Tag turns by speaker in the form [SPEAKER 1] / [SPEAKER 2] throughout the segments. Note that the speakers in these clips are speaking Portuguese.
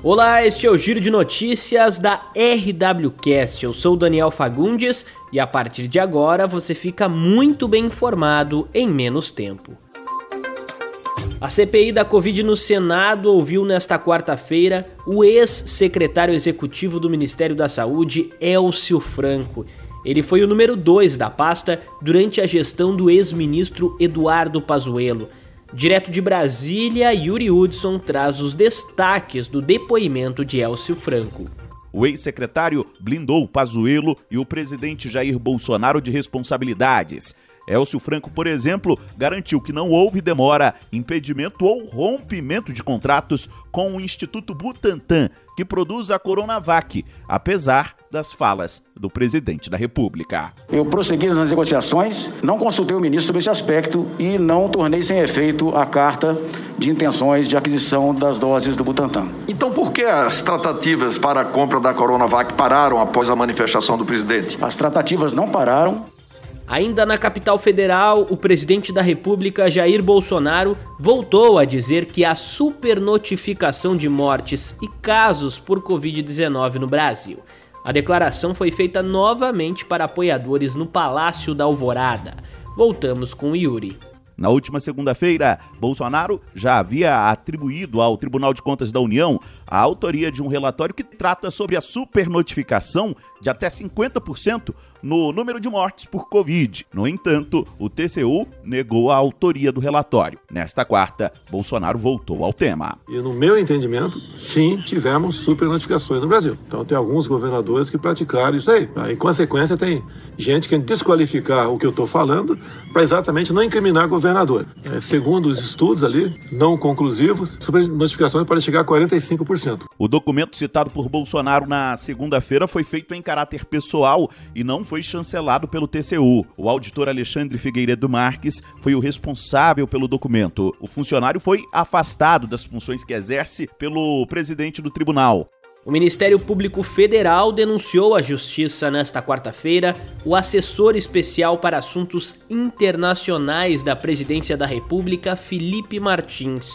[SPEAKER 1] Olá, este é o Giro de Notícias da RWCast. Eu sou Daniel Fagundes e a partir de agora você fica muito bem informado em menos tempo. A CPI da Covid no Senado ouviu nesta quarta-feira o ex-secretário executivo do Ministério da Saúde, Elcio Franco. Ele foi o número 2 da pasta durante a gestão do ex-ministro Eduardo Pazuello. Direto de Brasília, Yuri Hudson traz os destaques do depoimento de Elcio Franco.
[SPEAKER 2] O ex-secretário blindou Pazuello e o presidente Jair Bolsonaro de responsabilidades. Elcio Franco, por exemplo, garantiu que não houve demora, impedimento ou rompimento de contratos com o Instituto Butantan, que produz a Coronavac, apesar das falas do presidente da República.
[SPEAKER 3] Eu prossegui nas negociações, não consultei o ministro sobre esse aspecto e não tornei sem efeito a carta de intenções de aquisição das doses do Butantan.
[SPEAKER 4] Então, por que as tratativas para a compra da Coronavac pararam após a manifestação do presidente?
[SPEAKER 3] As tratativas não pararam.
[SPEAKER 1] Ainda na capital federal, o presidente da República, Jair Bolsonaro, voltou a dizer que há supernotificação de mortes e casos por Covid-19 no Brasil. A declaração foi feita novamente para apoiadores no Palácio da Alvorada. Voltamos com Yuri.
[SPEAKER 2] Na última segunda-feira, Bolsonaro já havia atribuído ao Tribunal de Contas da União a autoria de um relatório que trata sobre a supernotificação de até 50% no número de mortes por Covid. No entanto, o TCU negou a autoria do relatório. Nesta quarta, Bolsonaro voltou ao tema.
[SPEAKER 5] E no meu entendimento, sim, tivemos supernotificações no Brasil. Então tem alguns governadores que praticaram isso aí. Em consequência, tem gente querendo desqualificar o que eu estou falando para exatamente não incriminar governador. É, segundo os estudos ali, não conclusivos, supernotificações podem chegar a 45%.
[SPEAKER 2] O documento citado por Bolsonaro na segunda-feira foi feito em caráter pessoal e não foi chancelado pelo TCU. O auditor Alexandre Figueiredo Marques foi o responsável pelo documento. O funcionário foi afastado das funções que exerce pelo presidente do tribunal.
[SPEAKER 1] O Ministério Público Federal denunciou à Justiça nesta quarta-feira o assessor especial para assuntos internacionais da Presidência da República, Felipe Martins.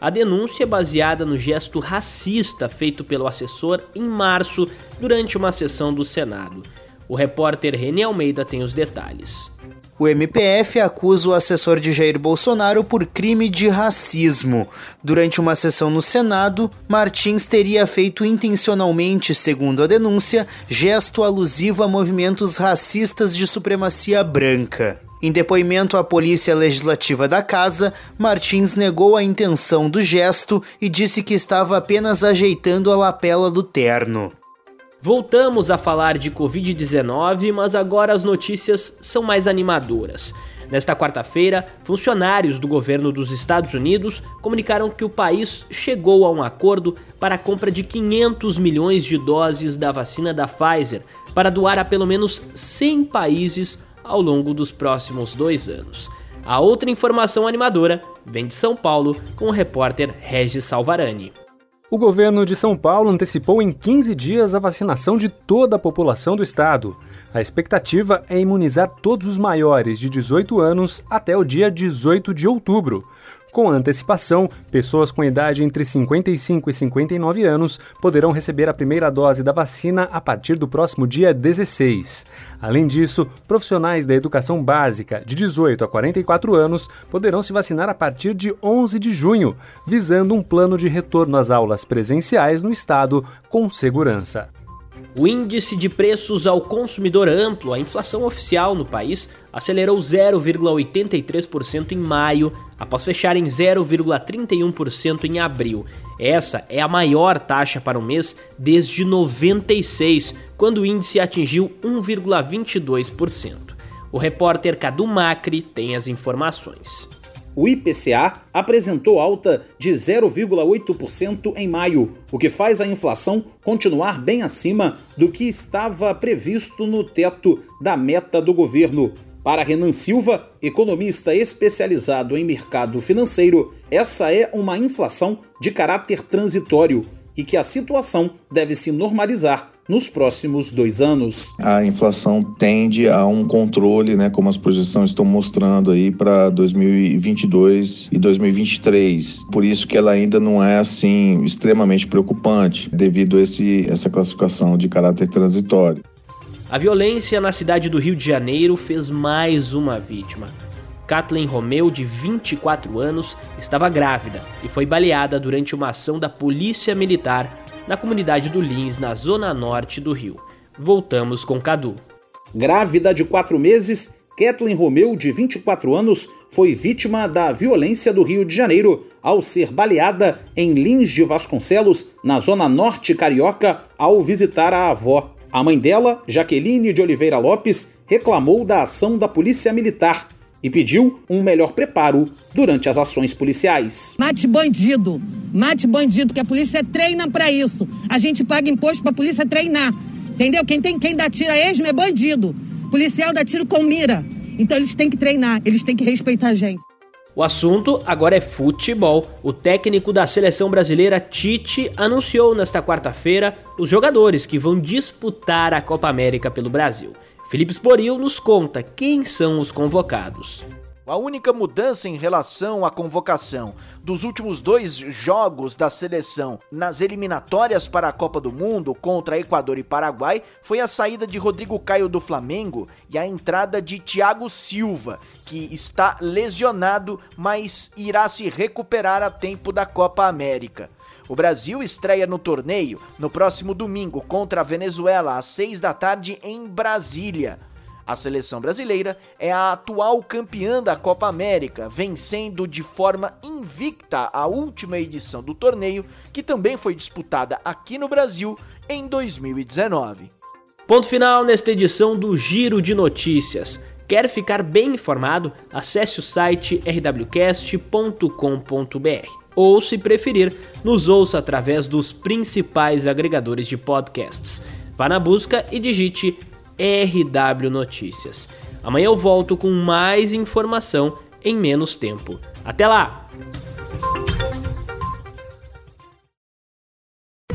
[SPEAKER 1] A denúncia é baseada no gesto racista feito pelo assessor em março durante uma sessão do Senado. O repórter René Almeida tem os detalhes.
[SPEAKER 6] O MPF acusa o assessor de Jair Bolsonaro por crime de racismo. Durante uma sessão no Senado, Martins teria feito intencionalmente, segundo a denúncia, gesto alusivo a movimentos racistas de supremacia branca. Em depoimento à Polícia Legislativa da Casa, Martins negou a intenção do gesto e disse que estava apenas ajeitando a lapela do terno.
[SPEAKER 1] Voltamos a falar de Covid-19, mas agora as notícias são mais animadoras. Nesta quarta-feira, funcionários do governo dos Estados Unidos comunicaram que o país chegou a um acordo para a compra de 500 milhões de doses da vacina da Pfizer para doar a pelo menos 100 países ao longo dos próximos dois anos. A outra informação animadora vem de São Paulo com o repórter Regis Salvarani.
[SPEAKER 7] O governo de São Paulo antecipou em 15 dias a vacinação de toda a população do estado. A expectativa é imunizar todos os maiores de 18 anos até o dia 18 de outubro. Com antecipação, pessoas com idade entre 55 e 59 anos poderão receber a primeira dose da vacina a partir do próximo dia 16. Além disso, profissionais da educação básica de 18 a 44 anos poderão se vacinar a partir de 11 de junho, visando um plano de retorno às aulas presenciais no estado com segurança.
[SPEAKER 1] O índice de preços ao consumidor amplo, a inflação oficial no país, acelerou 0,83% em maio, após fechar em 0,31% em abril. Essa é a maior taxa para o mês desde 96, quando o índice atingiu 1,22%. O repórter Cadu Macri tem as informações.
[SPEAKER 8] O IPCA apresentou alta de 0,8% em maio, o que faz a inflação continuar bem acima do que estava previsto no teto da meta do governo. Para Renan Silva, economista especializado em mercado financeiro, essa é uma inflação de caráter transitório e que a situação deve se normalizar nos próximos dois anos.
[SPEAKER 9] A inflação tende a um controle, né, como as projeções estão mostrando aí para 2022 e 2023. Por isso que ela ainda não é assim extremamente preocupante, devido a esse, essa classificação de caráter transitório.
[SPEAKER 1] A violência na cidade do Rio de Janeiro fez mais uma vítima. Kathleen Romeu, de 24 anos, estava grávida e foi baleada durante uma ação da Polícia Militar na comunidade do Lins, na zona norte do Rio. Voltamos com Cadu.
[SPEAKER 8] Grávida de quatro meses, Kathleen Romeu, de 24 anos, foi vítima da violência do Rio de Janeiro ao ser baleada em Lins de Vasconcelos, na zona norte carioca, ao visitar a avó. A mãe dela, Jaqueline de Oliveira Lopes, reclamou da ação da Polícia Militar e pediu um melhor preparo durante as ações policiais.
[SPEAKER 10] Mate bandido, mate bandido, porque a polícia treina para isso. A gente paga imposto para a polícia treinar. Entendeu? Quem tem quem dá tiro a esmo é bandido. Policial dá tiro com mira. Então eles têm que treinar, eles têm que respeitar a gente.
[SPEAKER 1] O assunto agora é futebol. O técnico da seleção brasileira, Tite, anunciou nesta quarta-feira os jogadores que vão disputar a Copa América pelo Brasil. Felipe Sporil nos conta quem são os convocados.
[SPEAKER 11] A única mudança em relação à convocação dos últimos dois jogos da seleção nas eliminatórias para a Copa do Mundo contra Equador e Paraguai foi a saída de Rodrigo Caio do Flamengo e a entrada de Thiago Silva, que está lesionado, mas irá se recuperar a tempo da Copa América. O Brasil estreia no torneio no próximo domingo contra a Venezuela às 6 da tarde em Brasília. A seleção brasileira é a atual campeã da Copa América, vencendo de forma invicta a última edição do torneio, que também foi disputada aqui no Brasil em 2019.
[SPEAKER 1] Ponto final nesta edição do Giro de Notícias. Quer ficar bem informado? Acesse o site rwcast.com.br ou, se preferir, nos ouça através dos principais agregadores de podcasts. Vá na busca e digite RW Notícias. Amanhã eu volto com mais informação em menos tempo. Até lá!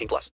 [SPEAKER 12] 18 plus.